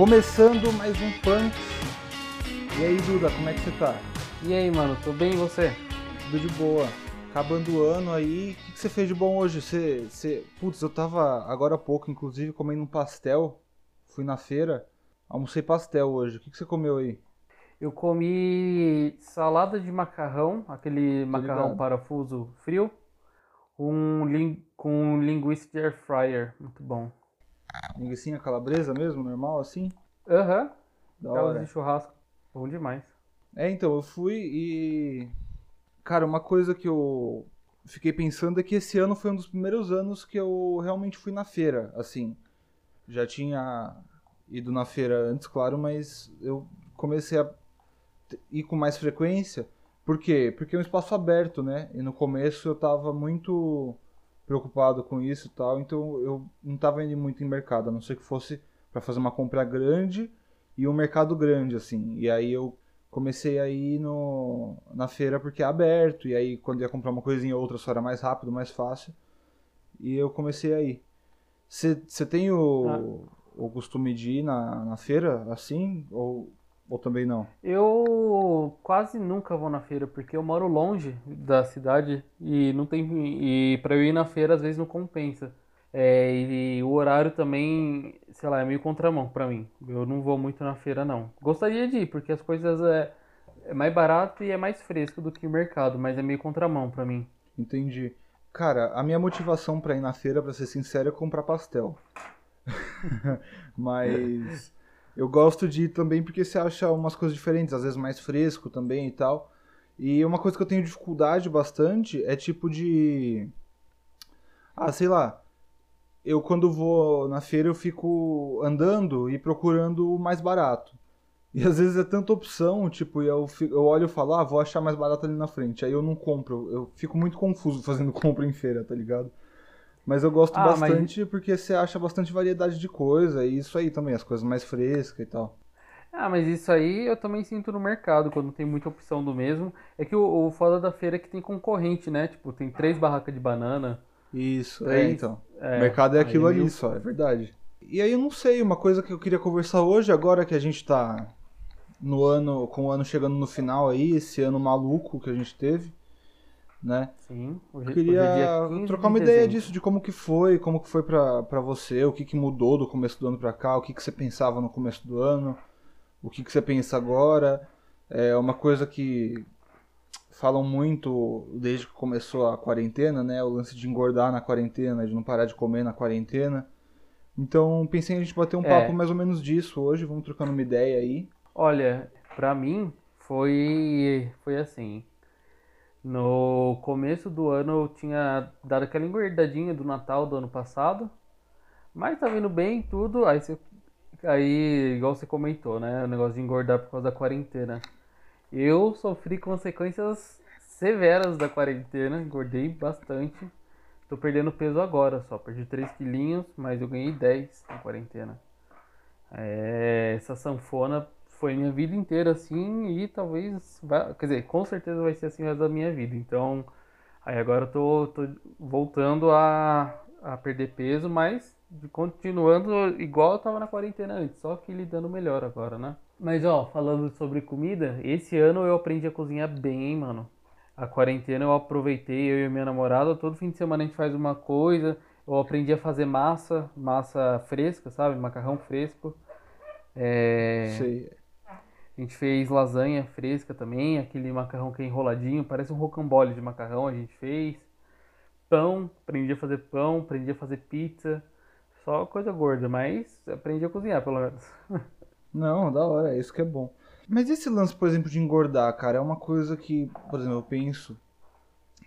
Começando mais um Punks. E aí, Duda, como é que você tá? E aí, mano, tô bem e você? Tudo de boa. Acabando o ano aí, o que, que você fez de bom hoje? Você, você... Putz, eu tava agora há pouco, inclusive, comendo um pastel. Fui na feira, almocei pastel hoje. O que, que você comeu aí? Eu comi salada de macarrão, aquele macarrão ligado. parafuso frio, um lin... com linguiça de air fryer, muito bom. Linguicinha calabresa mesmo, normal assim? Aham, Da aquelas hora. de churrasco, bom demais. É, então, eu fui e. Cara, uma coisa que eu fiquei pensando é que esse ano foi um dos primeiros anos que eu realmente fui na feira, assim. Já tinha ido na feira antes, claro, mas eu comecei a ir com mais frequência. Por quê? Porque é um espaço aberto, né? E no começo eu tava muito preocupado com isso e tal, então eu não tava indo muito em mercado, a não ser que fosse para fazer uma compra grande e um mercado grande, assim. E aí eu comecei a ir no, na feira porque é aberto, e aí quando ia comprar uma coisinha ou outra só era mais rápido, mais fácil. E eu comecei a ir. Você tem o, o costume de ir na, na feira assim? Ou, ou também não? Eu quase nunca vou na feira porque eu moro longe da cidade e não tem e para eu ir na feira às vezes não compensa. É, e o horário também, sei lá, é meio contramão pra mim. Eu não vou muito na feira não. Gostaria de ir porque as coisas é, é mais barato e é mais fresco do que o mercado, mas é meio contramão pra mim. Entendi. Cara, a minha motivação pra ir na feira, pra ser sincero, é comprar pastel. Mas eu gosto de ir também porque você acha umas coisas diferentes, às vezes mais fresco também e tal. E uma coisa que eu tenho dificuldade bastante é tipo de. Ah, sei lá. Eu quando vou na feira eu fico andando e procurando o mais barato. E às vezes é tanta opção, tipo, eu, fi- eu olho e falo, ah, vou achar mais barato ali na frente. Aí eu não compro. Eu fico muito confuso fazendo compra em feira, tá ligado? Mas eu gosto Ah, mas- bastante porque você acha bastante variedade de coisa. E isso aí também, as coisas mais frescas e tal. Ah, mas isso aí eu também sinto no mercado, quando tem muita opção do mesmo. É que o, o foda da feira é que tem concorrente, né? Tipo, tem três barracas de banana. Isso, é, Três, então. é, o mercado é aquilo ali meio- só, é verdade. E aí eu não sei, uma coisa que eu queria conversar hoje, agora que a gente tá no ano, com o ano chegando no final aí, esse ano maluco que a gente teve, né? Sim, hoje, Eu hoje é queria dia 15 trocar de uma ideia dezembro. disso, de como que foi, como que foi pra, pra você, o que que mudou do começo do ano pra cá, o que que você pensava no começo do ano, o que que você pensa agora. É uma coisa que falam muito desde que começou a quarentena, né? O lance de engordar na quarentena, de não parar de comer na quarentena. Então pensei em a gente bater um É. papo mais ou menos disso hoje, vamos trocando uma ideia aí. Olha, pra mim foi foi assim. No começo do ano eu tinha dado aquela engordadinha do Natal do ano passado, mas tava indo bem tudo. Aí você, aí igual você comentou, né, o negócio de engordar por causa da quarentena. Eu sofri consequências severas da quarentena, engordei bastante. Tô perdendo peso agora só, perdi 3 quilinhos, mas eu ganhei 10 na quarentena. É, essa sanfona foi minha vida inteira assim e talvez, vai, quer dizer, com certeza vai ser assim o resto da minha vida. Então, aí agora eu tô, tô voltando a, a perder peso, mas continuando igual eu tava na quarentena antes, só que lidando melhor agora, né? Mas ó, falando sobre comida, esse ano eu aprendi a cozinhar bem, mano. A quarentena eu aproveitei, eu e minha namorada, todo fim de semana a gente faz uma coisa. Eu aprendi a fazer massa, massa fresca, sabe? Macarrão fresco. É, Sei. A gente fez lasanha fresca também, aquele macarrão que é enroladinho, parece um rocambole de macarrão a gente fez. Pão, aprendi a fazer pão, aprendi a fazer pizza. Só coisa gorda, mas aprendi a cozinhar pelo menos. Não, da hora, é isso que é bom. Mas esse lance, por exemplo, de engordar, cara, é uma coisa que, por exemplo, eu penso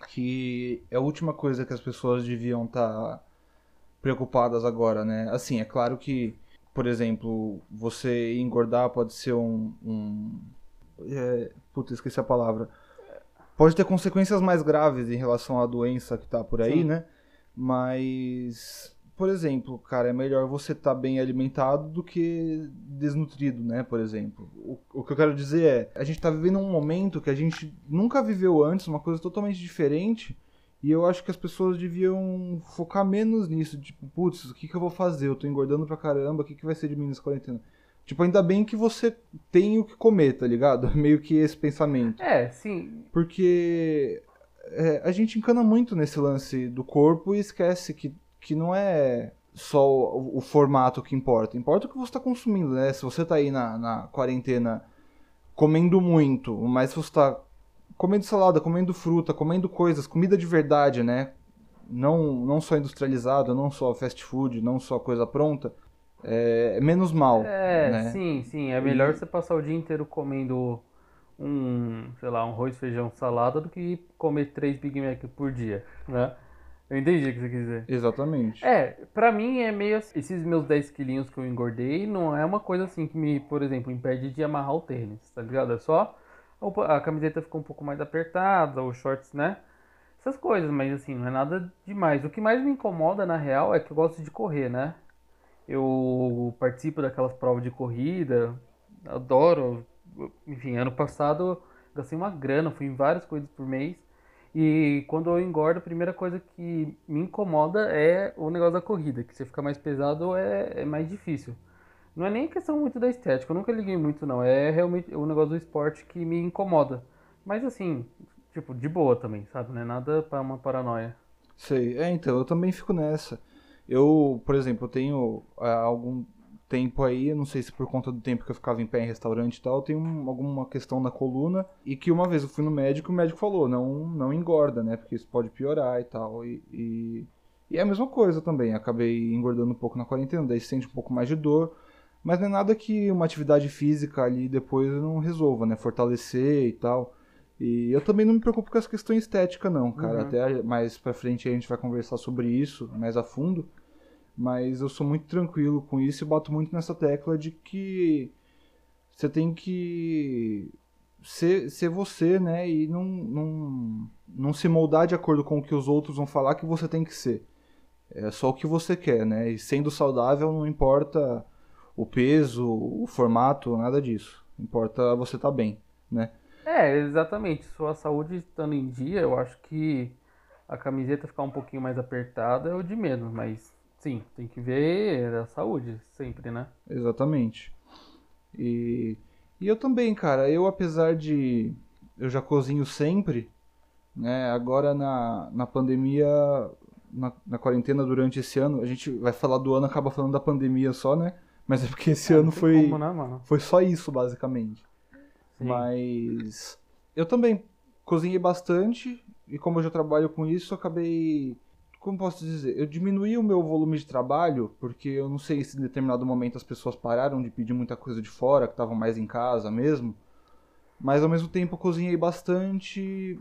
que é a última coisa que as pessoas deviam estar preocupadas agora, né? Assim, é claro que, por exemplo, você engordar pode ser um. um é, puta, esqueci a palavra. Pode ter consequências mais graves em relação à doença que tá por aí, Sim. né? Mas, por exemplo, cara, é melhor você estar bem alimentado do que desnutrido, né? Por exemplo. O, o que eu quero dizer é, a gente tá vivendo um momento que a gente nunca viveu antes, uma coisa totalmente diferente. E eu acho que as pessoas deviam focar menos nisso. Tipo, putz, o que, que eu vou fazer? Eu tô engordando pra caramba, o que, que vai ser de mim nessa quarentena? Tipo, ainda bem que você tem o que comer, tá ligado? Meio que esse pensamento. É, sim. Porque é, a gente encana muito nesse lance do corpo e esquece que, que não é só o, o formato que importa. Importa o que você está consumindo, né? Se você tá aí na, na quarentena comendo muito, mas se você tá comendo salada, comendo fruta, comendo coisas, comida de verdade, né? Não, não só industrializada, não só fast food, não só coisa pronta, é, é menos mal. É, né? sim, sim. É melhor e... você passar o dia inteiro comendo um, sei lá, um arroz, feijão, salada do que comer três Big Mac por dia, né? Eu entendi o que você quis dizer. Exatamente. É, pra mim é meio assim, esses meus 10 quilinhos que eu engordei não é uma coisa assim que me, por exemplo, impede de amarrar o tênis, tá ligado? É só a camiseta ficou um pouco mais apertada, os shorts, né? Essas coisas, mas assim, não é nada demais. O que mais me incomoda, na real, é que eu gosto de correr, né? Eu participo daquelas provas de corrida, adoro. Enfim, ano passado gastei uma grana, fui em várias coisas por mês. E quando eu engordo, a primeira coisa que me incomoda é o negócio da corrida, que você fica mais pesado é, é mais difícil. Não é nem questão muito da estética, eu nunca liguei muito não, é realmente o negócio do esporte que me incomoda. Mas assim, tipo, de boa também, sabe? Não é nada para uma paranoia. Sei, é, então, eu também fico nessa. Eu, por exemplo, eu tenho há algum tempo aí, não sei se por conta do tempo que eu ficava em pé em restaurante e tal, eu tenho um, alguma questão na coluna e que uma vez eu fui no médico e o médico falou, não, não engorda, né, porque isso pode piorar e tal, e, e, e é a mesma coisa também, acabei engordando um pouco na quarentena, daí sente um pouco mais de dor, mas não é nada que uma atividade física ali depois não resolva, né, fortalecer e tal, e eu também não me preocupo com essa questão estética não, cara, uhum. até mais pra frente a gente vai conversar sobre isso mais a fundo, mas eu sou muito tranquilo com isso e bato muito nessa tecla de que você tem que ser, ser você, né? E não, não, não se moldar de acordo com o que os outros vão falar que você tem que ser. É só o que você quer, né? E sendo saudável não importa o peso, o formato, nada disso. Importa você estar tá bem, né? É, exatamente. Sua saúde estando em dia, eu acho que a camiseta ficar um pouquinho mais apertada é o de menos, mas Sim, tem que ver a saúde sempre, né? Exatamente. E, e eu também, cara, eu apesar de eu já cozinho sempre, né? Agora na, na pandemia, na, na quarentena durante esse ano, a gente vai falar do ano, acaba falando da pandemia só, né? Mas é porque esse ano foi como, né, foi só isso basicamente. Sim. Mas eu também cozinhei bastante e como eu já trabalho com isso, acabei como posso dizer, eu diminuí o meu volume de trabalho, porque eu não sei se em determinado momento as pessoas pararam de pedir muita coisa de fora, que estavam mais em casa mesmo. Mas ao mesmo tempo eu cozinhei bastante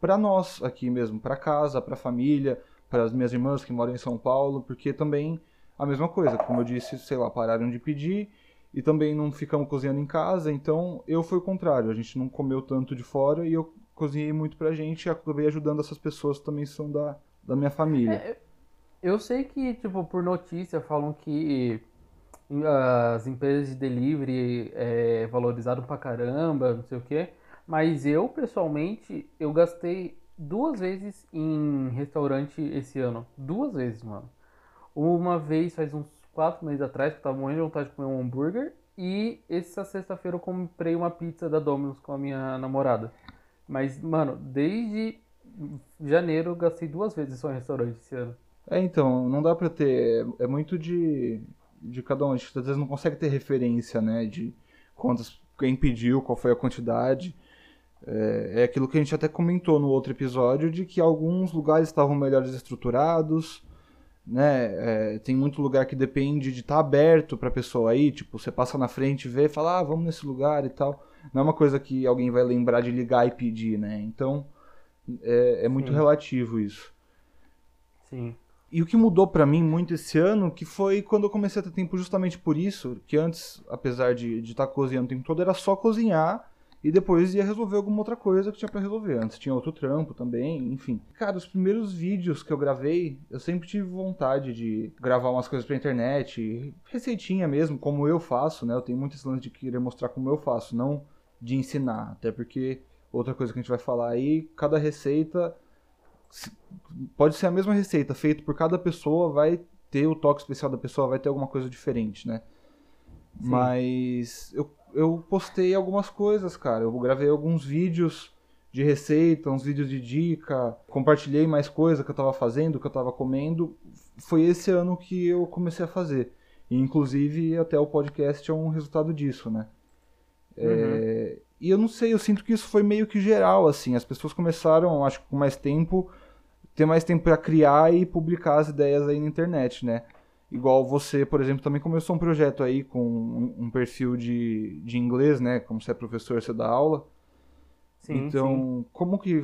para nós aqui mesmo, para casa, para família, para as minhas irmãs que moram em São Paulo, porque também a mesma coisa, como eu disse, sei lá, pararam de pedir e também não ficamos cozinhando em casa, então eu fui o contrário, a gente não comeu tanto de fora e eu cozinhei muito pra gente e acabei ajudando essas pessoas que também são da da minha família. É, eu sei que, tipo, por notícia falam que as empresas de delivery é, valorizaram pra caramba, não sei o quê. Mas eu, pessoalmente, eu gastei duas vezes em restaurante esse ano. Duas vezes, mano. Uma vez faz uns quatro meses atrás, que eu tava morrendo de vontade de comer um hambúrguer. E essa sexta-feira eu comprei uma pizza da Domino's com a minha namorada. Mas, mano, desde janeiro eu gastei duas vezes só em restaurante esse ano. É, então, não dá pra ter. É, muito de, de cada um. A gente às vezes não consegue ter referência, né? De quantas. Quem pediu, qual foi a quantidade. É, é aquilo que a gente até comentou no outro episódio, de que alguns lugares estavam melhores estruturados, né? É, tem muito lugar que depende de estar tá aberto pra pessoa aí, tipo, você passa na frente, vê fala, ah, vamos nesse lugar e tal. Não é uma coisa que alguém vai lembrar de ligar e pedir, né? Então, é, é muito Sim. relativo isso. Sim. E o que mudou para mim muito esse ano, que foi quando eu comecei a ter tempo justamente por isso, que antes, apesar de estar tá cozinhando o tempo todo, era só cozinhar e depois ia resolver alguma outra coisa que tinha para resolver. Antes tinha outro trampo também, enfim. Cara, os primeiros vídeos que eu gravei, eu sempre tive vontade de gravar umas coisas pra internet, receitinha mesmo, como eu faço, né? Eu tenho muito esse lance de querer mostrar como eu faço, não de ensinar, até porque outra coisa que a gente vai falar aí, cada receita pode ser a mesma receita, feita por cada pessoa, vai ter o toque especial da pessoa, vai ter alguma coisa diferente, né? Mas eu, eu postei algumas coisas, cara. Eu gravei alguns vídeos de receita, uns vídeos de dica, compartilhei mais coisa que eu tava fazendo, que eu tava comendo. Foi esse ano que eu comecei a fazer. E, inclusive, até o podcast é um resultado disso, né? Uhum. É, e eu não sei, eu sinto que isso foi meio que geral, assim. As pessoas começaram, acho que com mais tempo, ter mais tempo para criar e publicar as ideias aí na internet, né? Igual você, por exemplo, também começou um projeto aí com um, perfil de, de inglês, né? Como você é professor, você dá aula. Sim, então, sim. como que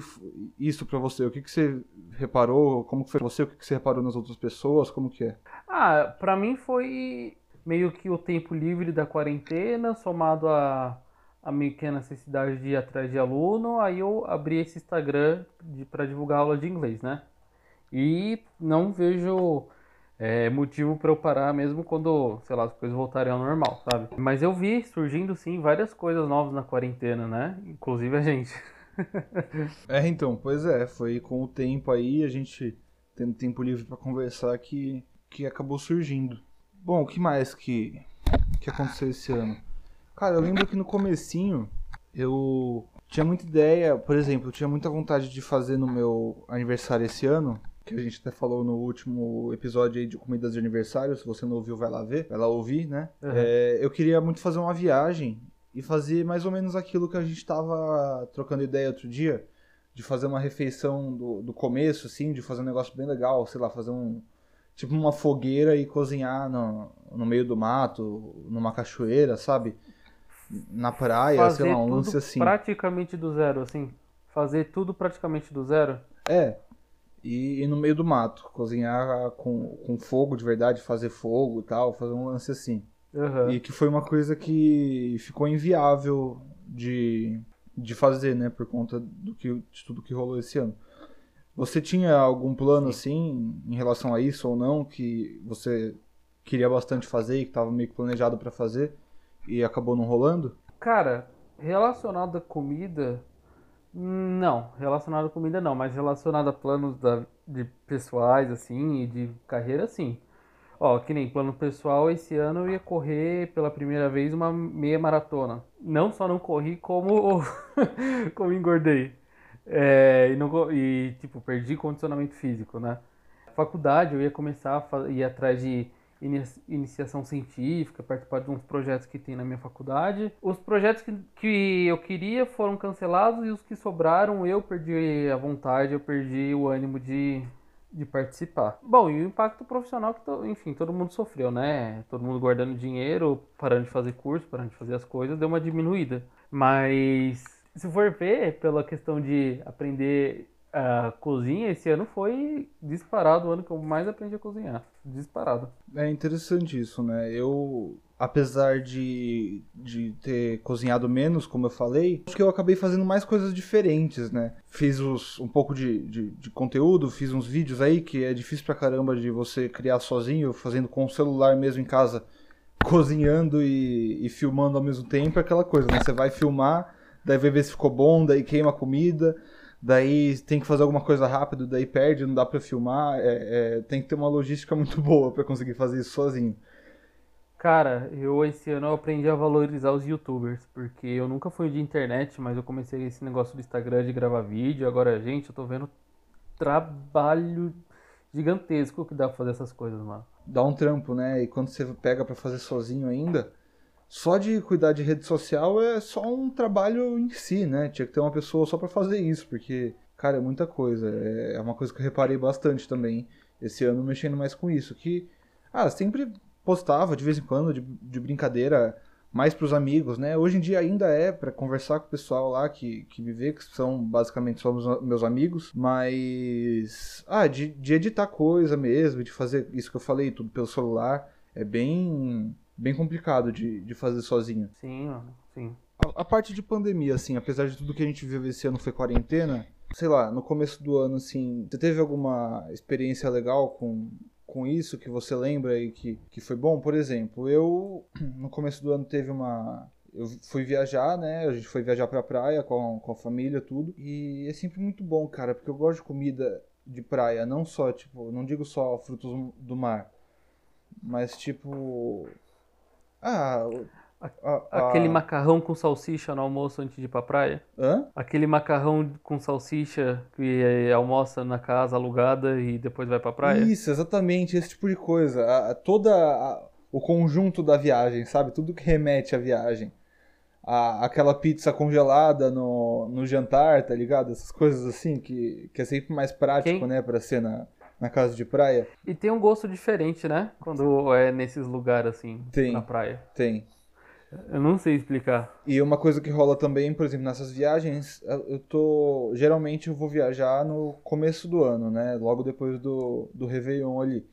isso para você? O que, que você reparou? Como que foi você? O que, que você reparou nas outras pessoas? Como que é? Ah, para mim foi meio que o tempo livre da quarentena, somado a, a meio que a necessidade de ir atrás de aluno, aí eu abri esse Instagram para divulgar aula de inglês, né? E não vejo é, motivo para eu parar mesmo quando, sei lá, as coisas voltarem ao normal, sabe? Mas eu vi surgindo sim várias coisas novas na quarentena, né? Inclusive a gente. é, então, pois é, foi com o tempo aí, a gente tendo tempo livre para conversar que, que acabou surgindo. Bom, o que mais que, que aconteceu esse ano? Cara, eu lembro que no comecinho eu tinha muita ideia, por exemplo, eu tinha muita vontade de fazer no meu aniversário esse ano que a gente até falou no último episódio aí de comidas de aniversário. Se você não ouviu, vai lá ver, vai lá ouvir, né? Uhum. É, eu queria muito fazer uma viagem e fazer mais ou menos aquilo que a gente estava trocando ideia outro dia, de fazer uma refeição do, do começo, assim, de fazer um negócio bem legal, sei lá, fazer um. Tipo uma fogueira e cozinhar no, no meio do mato, numa cachoeira, sabe? Na praia, fazer sei lá, um lance assim. Praticamente do zero, assim. Fazer tudo praticamente do zero. É, e, e, no meio do mato, cozinhar com, com fogo de verdade, fazer fogo e tal, fazer um lance assim. Uhum. E que foi uma coisa que ficou inviável de, de fazer, né, por conta do que, de tudo que rolou esse ano. Você tinha algum plano Sim. assim em relação a isso ou não que você queria bastante fazer e que estava meio que planejado para fazer e acabou não rolando? Cara, relacionado à comida, não, relacionado à comida não, mas relacionado a planos da, de pessoais, assim, e de carreira, sim. Ó, que nem plano pessoal, esse ano eu ia correr pela primeira vez uma meia maratona. Não só não corri, como, como engordei. É, e, não, e, tipo, perdi condicionamento físico, né? Faculdade, eu ia começar a ir atrás de iniciação científica, participar de uns projetos que tem na minha faculdade. Os projetos que, que eu queria foram cancelados e os que sobraram eu perdi a vontade, eu perdi o ânimo de, de participar. Bom, e o impacto profissional que, enfim, todo mundo sofreu, né? Todo mundo guardando dinheiro, parando de fazer curso, parando de fazer as coisas, deu uma diminuída. Mas se for ver pela questão de aprender a cozinha esse ano foi disparado o ano que eu mais aprendi a cozinhar. Disparado. É interessante isso, né? Eu, apesar de, de ter cozinhado menos, como eu falei, acho que eu acabei fazendo mais coisas diferentes, né? Fiz os, um pouco de, de, de conteúdo, fiz uns vídeos aí que é difícil pra caramba de você criar sozinho, fazendo com o celular mesmo em casa, cozinhando e, e filmando ao mesmo tempo, é aquela coisa, né? Você vai filmar, daí vai ver se ficou bom, daí queima a comida daí tem que fazer alguma coisa rápido, daí perde, não dá para filmar. É, é, tem que ter uma logística muito boa para conseguir fazer isso sozinho. Cara, eu esse ano eu aprendi a valorizar os youtubers, porque eu nunca fui de internet, mas eu comecei esse negócio do Instagram de gravar vídeo. Agora, gente, eu tô vendo trabalho gigantesco que dá pra fazer essas coisas, mano. Dá um trampo, né? E quando você pega para fazer sozinho ainda, só de cuidar de rede social é só um trabalho em si, né? Tinha que ter uma pessoa só para fazer isso, porque, cara, é muita coisa. É uma coisa que eu reparei bastante também esse ano mexendo mais com isso. Que, ah, sempre postava de vez em quando, de, de brincadeira, mais pros amigos, né? Hoje em dia ainda é para conversar com o pessoal lá que, que me vê, que são basicamente só meus, meus amigos, mas. Ah, de, de editar coisa mesmo, de fazer isso que eu falei, tudo pelo celular, é bem bem complicado de, de fazer sozinho. Sim, sim. A, a, parte de pandemia, assim, apesar de tudo que a gente viu esse ano foi quarentena, sei lá, no começo do ano, assim, você teve alguma experiência legal com, com isso que você lembra e que, que foi bom? Por exemplo, eu, no começo do ano, teve uma. Eu fui viajar, né? A gente foi viajar pra praia com, com a família, tudo. E é sempre muito bom, cara, porque eu gosto de comida de praia, não só, tipo, não digo só frutos do mar, mas tipo Ah, a- a- Aquele a- macarrão com salsicha no almoço antes de ir pra praia? Hã? Aquele macarrão com salsicha que eh, almoça na casa alugada e depois vai pra praia? Isso, exatamente, esse tipo de coisa. Toda o conjunto da viagem, sabe? Tudo que remete à viagem. Aquela pizza congelada no, no jantar, tá ligado? Essas coisas assim que, que é sempre mais prático, Quem- né? Pra ser na, na casa de praia. E tem um gosto diferente, né? Quando é nesses lugares assim, Tem. na praia. Tem. Eu não sei explicar. E uma coisa que rola também, por exemplo, nessas viagens, eu tô. Geralmente eu vou viajar no começo do ano, né? Logo depois do, do Réveillon ali.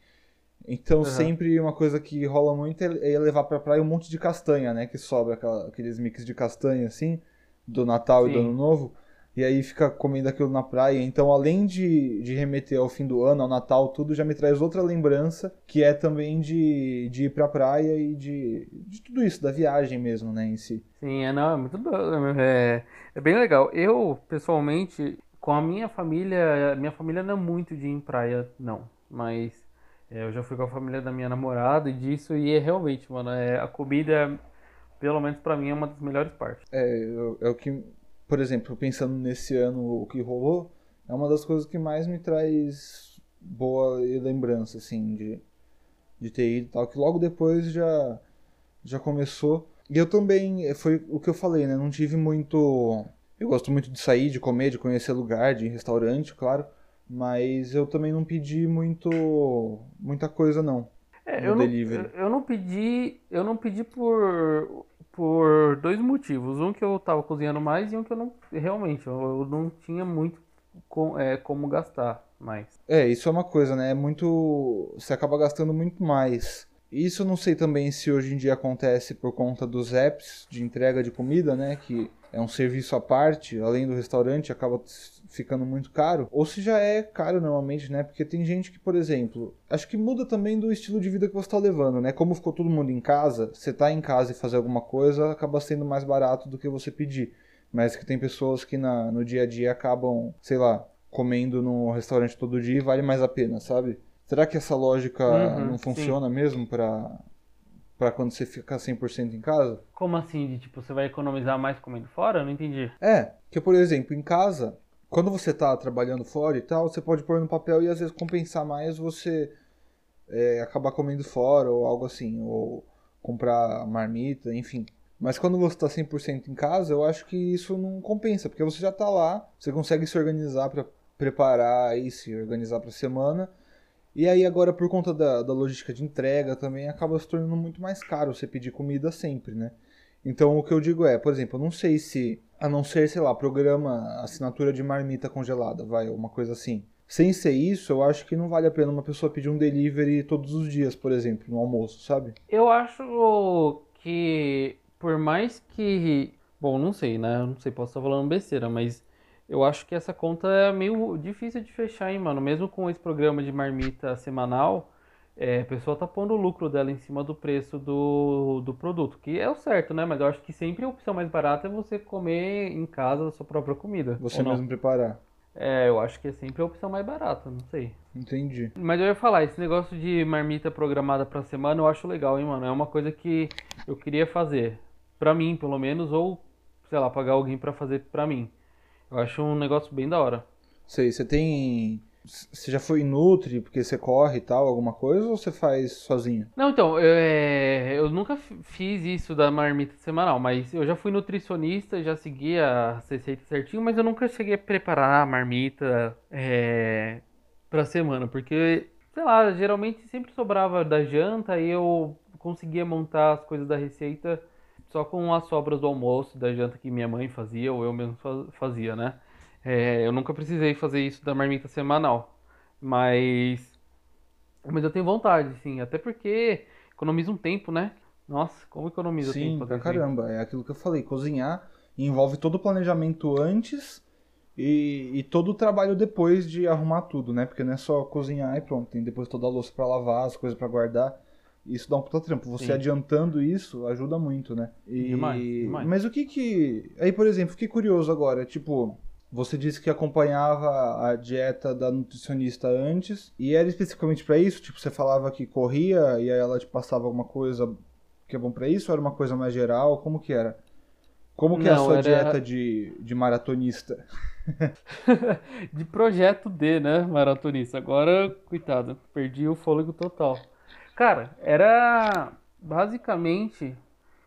Então Aham. sempre uma coisa que rola muito é é levar pra praia um monte de castanha, né? Que sobra aquela- aqueles mix de castanha assim, do Natal e do Sim. Ano Novo. E aí fica comendo aquilo na praia. Então, além de, de remeter ao fim do ano, ao Natal, tudo, já me traz outra lembrança, que é também de, de ir pra praia e de, de tudo isso, da viagem mesmo, né, em si. Sim, é, não, é muito doido. É, é bem legal. Eu, pessoalmente, com a minha família, minha família não é muito de ir em praia, não. Mas é, eu já fui com a família da minha namorada e disso, e é realmente, mano, é, a comida, pelo menos pra mim, é uma das melhores partes. É, é o que, por exemplo, pensando nesse ano, o que rolou, é uma das coisas que mais me traz boa lembrança, assim, de, de ter ido e tal, que logo depois já, já começou. E eu também, foi o que eu falei, né, não tive muito... Eu gosto muito de sair, de comer, de conhecer lugar, de ir em restaurante, claro, mas eu também não pedi muito, muita coisa, não. É, No eu não, delivery. eu não pedi, eu não pedi por, por dois motivos. Um que eu tava cozinhando mais e um que eu não, realmente, eu não tinha muito com, é, como gastar mais. É, isso é uma coisa, né? É muito. Você acaba gastando muito mais. Isso eu não sei também se hoje em dia acontece por conta dos apps de entrega de comida, né? Que é um serviço à parte, além do restaurante, acaba ficando muito caro. Ou se já é caro normalmente, né? Porque tem gente que, por exemplo, acho que muda também do estilo de vida que você está levando, né? Como ficou todo mundo em casa, você tá em casa e fazer alguma coisa acaba sendo mais barato do que você pedir. Mas que tem pessoas que na, no dia a dia acabam, sei lá, comendo no restaurante todo dia e vale mais a pena, sabe? Será que essa lógica Uhum, não sim. funciona mesmo pra, pra quando você fica 100% em casa? Como assim? De tipo, você vai economizar mais comendo fora? Eu não entendi. É, que por exemplo, em casa, quando você tá trabalhando fora e tal, você pode pôr no papel e às vezes compensar mais você é, acabar comendo fora ou algo assim, ou comprar marmita, enfim. Mas quando você tá 100% em casa, eu acho que isso não compensa, porque você já tá lá, você consegue se organizar pra preparar e se organizar pra semana. E aí agora por conta da, da logística de entrega também acaba se tornando muito mais caro você pedir comida sempre, né? Então o que eu digo é, por exemplo, eu não sei se, a não ser, sei lá, programa assinatura de marmita congelada, vai, uma coisa assim. Sem ser isso, eu acho que não vale a pena uma pessoa pedir um delivery todos os dias, por exemplo, no almoço, sabe? Eu acho que por mais que. Bom, não sei, né? Eu não sei, posso estar falando besteira, mas eu acho que essa conta é meio difícil de fechar, hein, mano? Mesmo com esse programa de marmita semanal, é, a pessoa tá pondo o lucro dela em cima do preço do, do produto, que é o certo, né? Mas eu acho que sempre a opção mais barata é você comer em casa a sua própria comida. Você mesmo preparar. É, eu acho que é sempre a opção mais barata, não sei. Entendi. Mas eu ia falar, esse negócio de marmita programada pra semana eu acho legal, hein, mano? É uma coisa que eu queria fazer. Pra mim, pelo menos, ou, sei lá, pagar alguém pra fazer pra mim. Eu acho um negócio bem da hora. Sei, você tem. Você já foi Nutri porque você corre e tal, alguma coisa, ou você faz sozinho? Não, então, eu, é, eu nunca fiz isso da marmita semanal, mas eu já fui nutricionista, já segui a receita certinho, mas eu nunca cheguei a preparar a marmita é, pra semana, porque, sei lá, geralmente sempre sobrava da janta e eu conseguia montar as coisas da receita só com as sobras do almoço, da janta que minha mãe fazia ou eu mesmo fa- fazia, né? É, eu nunca precisei fazer isso da marmita semanal, mas mas eu tenho vontade, sim. Até porque economiza um tempo, né? Nossa, como economiza Sim, tempo pra fazer isso? caramba. É aquilo que eu falei. Cozinhar envolve todo o planejamento antes e, e todo o trabalho depois de arrumar tudo, né? Porque não é só cozinhar e pronto. Tem depois toda a louça pra lavar, as coisas pra guardar. Isso dá um puta trampo. Você Sim. adiantando isso ajuda muito, né? E... Demais, demais. Mas o que que... Aí, por exemplo, fiquei curioso agora. Tipo, você disse que acompanhava a dieta da nutricionista antes. E era especificamente pra isso? Tipo, você falava que corria e aí ela te passava alguma coisa que é bom pra isso? Ou era uma coisa mais geral? Como que era? Como que é a Não, sua era- dieta de, de maratonista? de projeto D, né, maratonista. Agora, coitado, perdi o fôlego total. Cara, era basicamente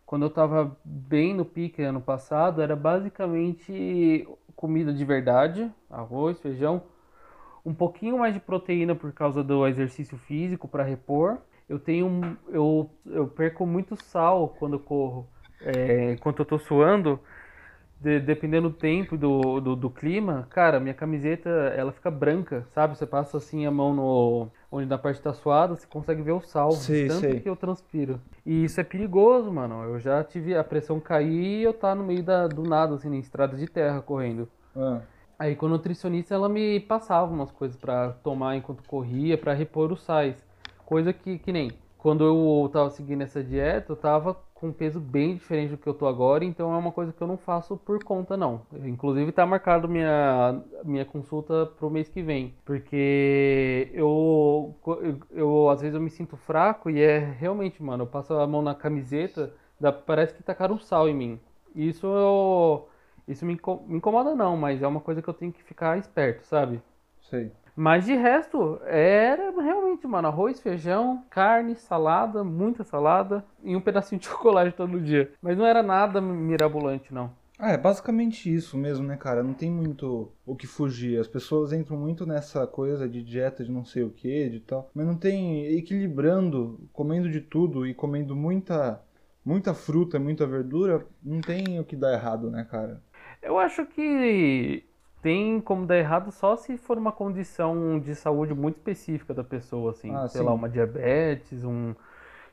quando eu tava bem no pique ano passado, era basicamente comida de verdade, arroz, feijão, um pouquinho mais de proteína por causa do exercício físico para repor. Eu tenho eu, eu perco muito sal quando eu corro. É, enquanto eu tô suando, de- dependendo do tempo do, do, do clima, cara, minha camiseta ela fica branca, sabe? Você passa assim a mão no onde na parte tá suada, você consegue ver o sal, tanto que eu transpiro. E isso é perigoso, mano. Eu já tive a pressão cair e eu tá no meio da, do nada, assim, em estrada de terra correndo. Ah, Aí com a nutricionista ela me passava umas coisas pra tomar enquanto corria, pra repor os sais. Coisa que, que nem quando eu tava seguindo essa dieta, eu tava com um peso bem diferente do que eu tô agora, então é uma coisa que eu não faço por conta não. Inclusive tá marcado minha minha consulta pro mês que vem, porque eu, eu, eu às vezes eu me sinto fraco e é realmente, mano, eu passo a mão na camiseta, dá, parece que tacaram sal em mim. Isso eu isso me, me incomoda não, mas é uma coisa que eu tenho que ficar esperto, sabe? sei. Mas de resto, era realmente, mano, arroz, feijão, carne, salada, muita salada e um pedacinho de chocolate todo dia. Mas não era nada mirabolante, não. Ah, é basicamente isso mesmo, né, cara? Não tem muito o que fugir. As pessoas entram muito nessa coisa de dieta de não sei o que, de tal. Mas não tem equilibrando, comendo de tudo e comendo muita, muita fruta, muita verdura, não tem o que dar errado, né, cara? Eu acho que tem como dar errado só se for uma condição de saúde muito específica da pessoa, assim, Ah, sei sim. lá, uma diabetes, um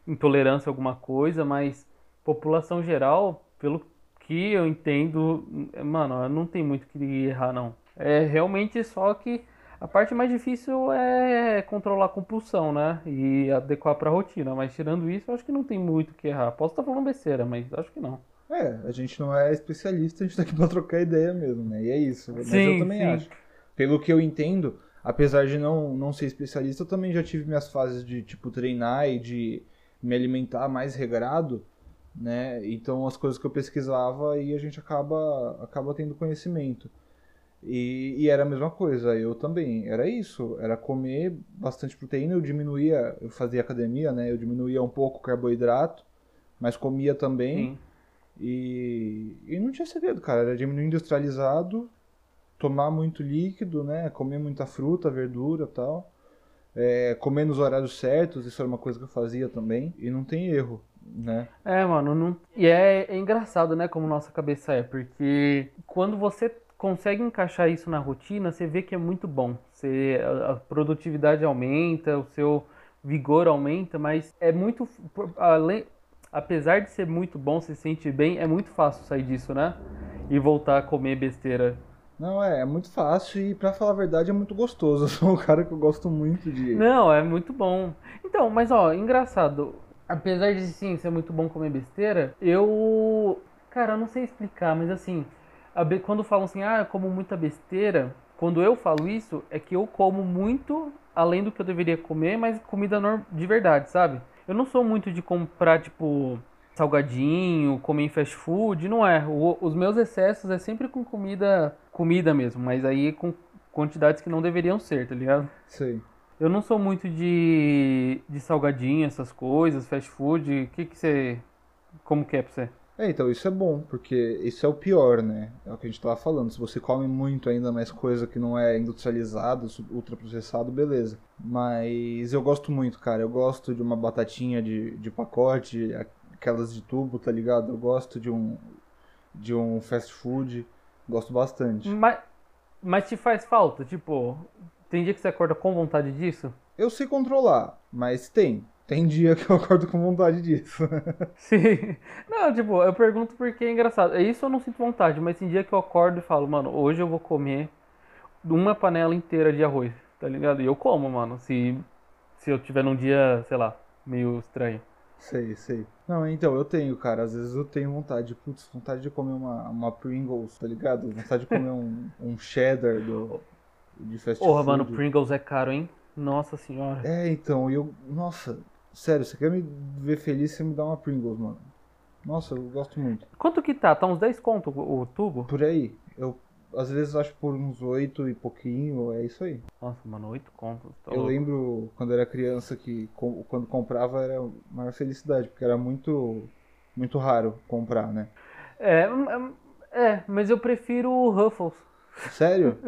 intolerância a alguma coisa, mas população geral, pelo que eu entendo, mano, não tem muito o que errar, não. É realmente só que a parte mais difícil é controlar a compulsão, né? E adequar pra rotina, mas tirando isso, eu acho que não tem muito o que errar. Posso estar falando besteira, mas acho que não. É, a gente não é especialista, a gente tá aqui pra trocar ideia mesmo, né? E é isso. Mas Sim, eu também sim. acho. Pelo que eu entendo, apesar de não, não ser especialista, eu também já tive minhas fases de, tipo, treinar e de me alimentar mais regrado, né? Então as coisas que eu pesquisava e a gente acaba, acaba tendo conhecimento. E, e era a mesma coisa, eu também. Era isso, era comer bastante proteína, eu diminuía, eu fazia academia, né? Eu diminuía um pouco o carboidrato, mas comia também. Sim. E, e não tinha segredo, cara. Era diminuir industrializado, tomar muito líquido, né? Comer muita fruta, verdura tal. É, comer nos horários certos, isso era uma coisa que eu fazia também. E não tem erro, né? É, mano, não... e é, é engraçado, né, como nossa cabeça é, porque quando você consegue encaixar isso na rotina, você vê que é muito bom. Você, a produtividade aumenta, o seu vigor aumenta, mas é muito, além, apesar de ser muito bom, se sente bem, é muito fácil sair disso, né? E voltar a comer besteira. Não, é, é muito fácil e pra falar a verdade é muito gostoso. Eu sou um cara que eu gosto muito de. Não, é muito bom. Então, mas ó, engraçado. Apesar de sim ser muito bom comer besteira, eu. Cara, eu não sei explicar, mas assim, quando falam assim, ah, eu como muita besteira, quando eu falo isso, é que eu como muito além do que eu deveria comer, mas comida de verdade, sabe? Eu não sou muito de comprar, tipo, salgadinho, comer em fast food, não é. O- os meus excessos é sempre com comida, comida mesmo, mas aí com quantidades que não deveriam ser, tá ligado? Sei. Eu não sou muito de, de salgadinho, essas coisas, fast food. O que que você. Como que é pra você? É, então isso é bom, porque isso é o pior, né? É o que a gente tava falando. Se você come muito ainda mais coisa que não é industrializado, ultraprocessado, beleza. Mas eu gosto muito, cara. Eu gosto de uma batatinha de, de pacote, aquelas de tubo, tá ligado? Eu gosto de um de um fast food. Gosto bastante. Mas, mas te faz falta? Tipo, tem dia que você acorda com vontade disso? Eu sei controlar, mas tem. Tem dia que eu acordo com vontade disso. Sim. Não, tipo, eu pergunto porque é engraçado. É Isso eu não sinto vontade, mas tem dia que eu acordo e falo, mano, hoje eu vou comer uma panela inteira de arroz, tá ligado? E eu como, mano, se, se eu tiver num dia, sei lá, meio estranho. Sei, sei. Não, então, eu tenho, cara. Às vezes eu tenho vontade, putz, vontade de comer uma, uma Pringles, tá ligado? Vontade de comer um, um cheddar do, de fast Porra, food. mano, Pringles é caro, hein? Nossa senhora. É, então, eu, nossa, Sério, você quer me ver feliz, você me dá uma Pringles, mano. Nossa, eu gosto muito. Quanto que tá? Tá uns 10 conto o o tubo? Por aí, eu às vezes acho por uns oito e pouquinho, é isso aí. Nossa, mano, 8 contos. Tá eu louco. lembro quando era criança que quando comprava era a maior felicidade, porque era muito muito raro comprar, né? É, hum, é, mas eu prefiro o Ruffles. Sério?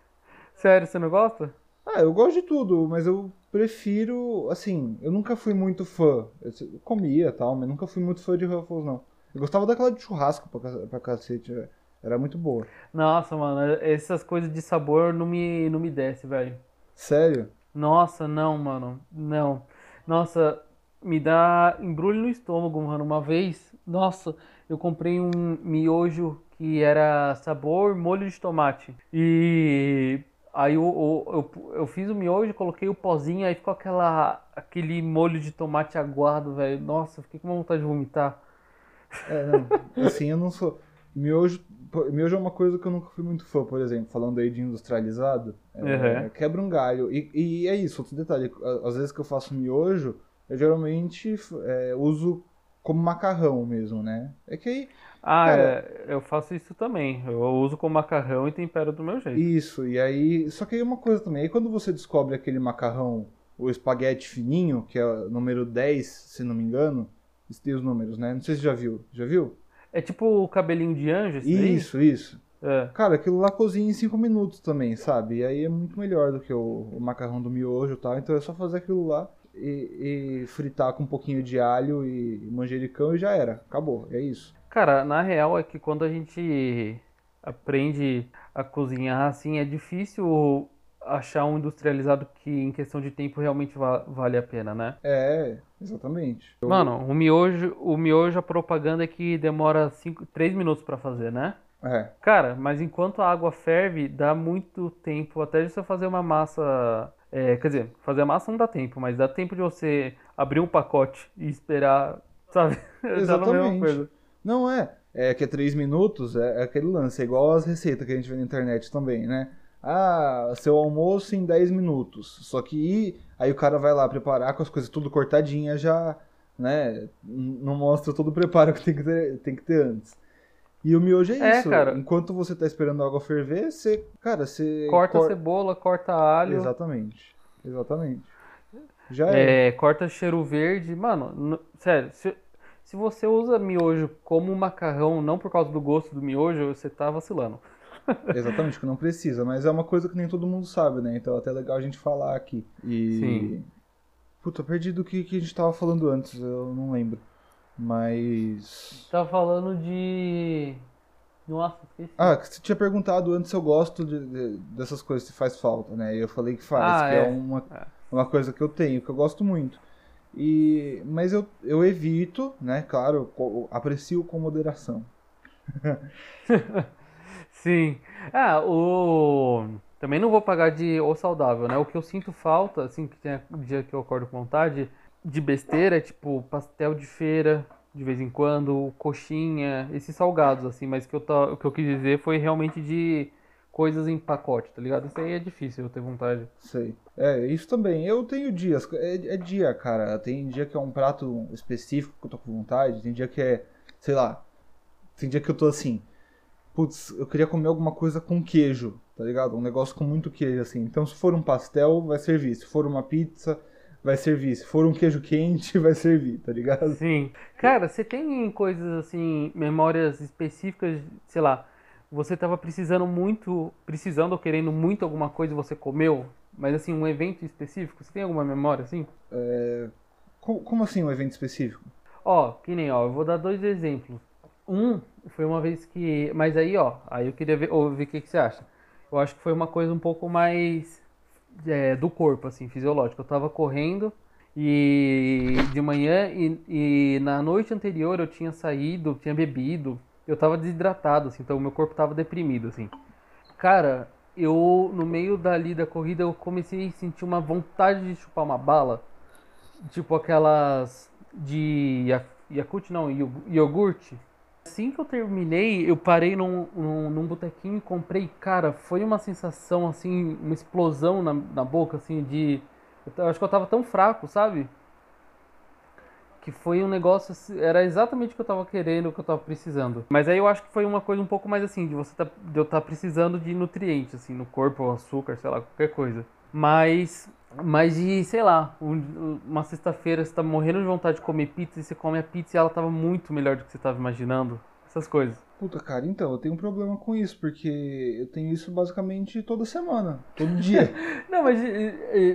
Sério, você não gosta? Ah, eu gosto de tudo, mas eu prefiro, assim, eu nunca fui muito fã. Eu comia e tal, mas nunca fui muito fã de Ruffles, não. Eu gostava daquela de churrasco pra cacete, é. era muito boa. Nossa, mano, essas coisas de sabor não me, não me desce, velho. Sério? Nossa, não, mano, não. Nossa, me dá embrulho no estômago, mano. Uma vez, nossa, eu comprei um miojo que era sabor molho de tomate. E aí eu, eu, eu, eu fiz o miojo, coloquei o pozinho, aí ficou aquela, aquele molho de tomate aguado, velho. Nossa, fiquei com vontade de vomitar. É, não. Assim, eu não sou. Miojo, miojo é uma coisa que eu nunca fui muito fã, por exemplo, falando aí de industrializado. é, Uhum. Quebra um galho. E, e é isso, outro detalhe. Às vezes que eu faço miojo, eu geralmente é, uso como macarrão mesmo, né? É que aí. Ah, Cara- é, eu faço isso também. Eu uso com macarrão e tempero do meu jeito. Isso, e aí. Só que aí uma coisa também, aí quando você descobre aquele macarrão, o espaguete fininho, que é o número 10, se não me engano, tem os números, né? Não sei se já viu. Já viu? É tipo o cabelinho de anjo, isso? Isso, isso. É. Cara, aquilo lá cozinha em 5 minutos também, sabe? E aí é muito melhor do que o, o macarrão do miojo e tal. Então é só fazer aquilo lá e, e fritar com um pouquinho de alho e manjericão e já era. Acabou, é isso. Cara, na real é que quando a gente aprende a cozinhar assim, é difícil achar um industrializado que em questão de tempo realmente va- vale a pena, né? É, exatamente. Eu- Mano, o miojo, o miojo, a propaganda é que demora 3 minutos pra fazer, né? É, Cara, mas enquanto a água ferve, dá muito tempo até de você fazer uma massa. É, quer dizer, fazer a massa não dá tempo, mas dá tempo de você abrir um pacote e esperar, sabe? Mesma Exatamente. Não é. É que é 3 minutos, é, é aquele lance, é igual as receitas que a gente vê na internet também, né? Ah, seu almoço em 10 minutos. Só que aí o cara vai lá preparar com as coisas tudo cortadinha já, né? Não mostra todo o preparo que tem que ter, tem que ter antes. E o miojo é É, isso. cara. Enquanto você tá esperando a água ferver, você, cara, você Corta cor- cebola, corta alho. Exatamente. Exatamente. Já é. É, corta cheiro verde. Mano, n- sério, se, se você usa miojo como macarrão, não por causa do gosto do miojo, você tá vacilando. Exatamente, que não precisa, mas é uma coisa que nem todo mundo sabe, né? Então é até legal a gente falar aqui. E. Sim. Puta, perdi do que, que a gente tava falando antes, eu não lembro. Mas. Tá falando de. Nossa, esqueci. Ah, que você tinha perguntado antes se eu gosto de- de- dessas coisas, se faz falta, né? E eu falei que faz, Ah, que é, é. uma, É. uma coisa que eu tenho, que eu gosto muito. E, mas eu, eu evito, né? Claro, aprecio com moderação. Sim. Ah, o. Também não vou pagar de o saudável, né? O que eu sinto falta, assim, que tem dia que eu acordo com vontade, de besteira, tipo pastel de feira, de vez em quando, coxinha, esses salgados, assim, mas que eu tá, o que eu quis dizer foi realmente de coisas em pacote, tá ligado? Isso aí é difícil eu ter vontade. Sei. É, isso também. Eu tenho dias. É, é dia, cara. Tem dia que é um prato específico que eu tô com vontade. Tem dia que é, sei lá. Tem dia que eu tô assim. Putz, eu queria comer alguma coisa com queijo, tá ligado? Um negócio com muito queijo, assim. Então, se for um pastel, vai servir. Se for uma pizza, vai servir. Se for um queijo quente, vai servir, tá ligado? Sim. Cara, você tem coisas assim, memórias específicas, sei lá, você tava precisando muito, precisando ou querendo muito alguma coisa você comeu, mas assim, um evento específico, você tem alguma memória assim? Co- Como assim um evento específico? Ó, que nem, ó, eu vou dar dois exemplos. Um foi uma vez que, mas aí, ó, aí eu queria ver, ouvir o que que você acha. Eu acho que foi uma coisa um pouco mais é, do corpo, assim, fisiológico. Eu tava correndo e de manhã e, e na noite anterior eu tinha saído, tinha bebido, eu tava desidratado, assim, então meu corpo tava deprimido, assim. Cara, eu no meio dali da corrida eu comecei a sentir uma vontade de chupar uma bala, tipo aquelas de Ya- Yakult, não, iog- iogurte. Assim que eu terminei, eu parei num, num, num botequinho e comprei. Cara, foi uma sensação assim, uma explosão na, na boca, assim, de. Eu acho que eu tava tão fraco, sabe? que foi um negócio, assim, era exatamente o que eu tava querendo, o que eu tava precisando. Mas aí eu acho que foi uma coisa um pouco mais assim, de você tá, de eu estar tá precisando de nutrientes, assim, no corpo, açúcar, sei lá, qualquer coisa. Mas, mas de, sei lá, um, uma sexta-feira você tá morrendo de vontade de comer pizza e você come a pizza e ela tava muito melhor do que você tava imaginando. Essas coisas. Puta, cara, então, eu tenho um problema com isso, porque eu tenho isso basicamente toda semana, todo dia. Não, mas,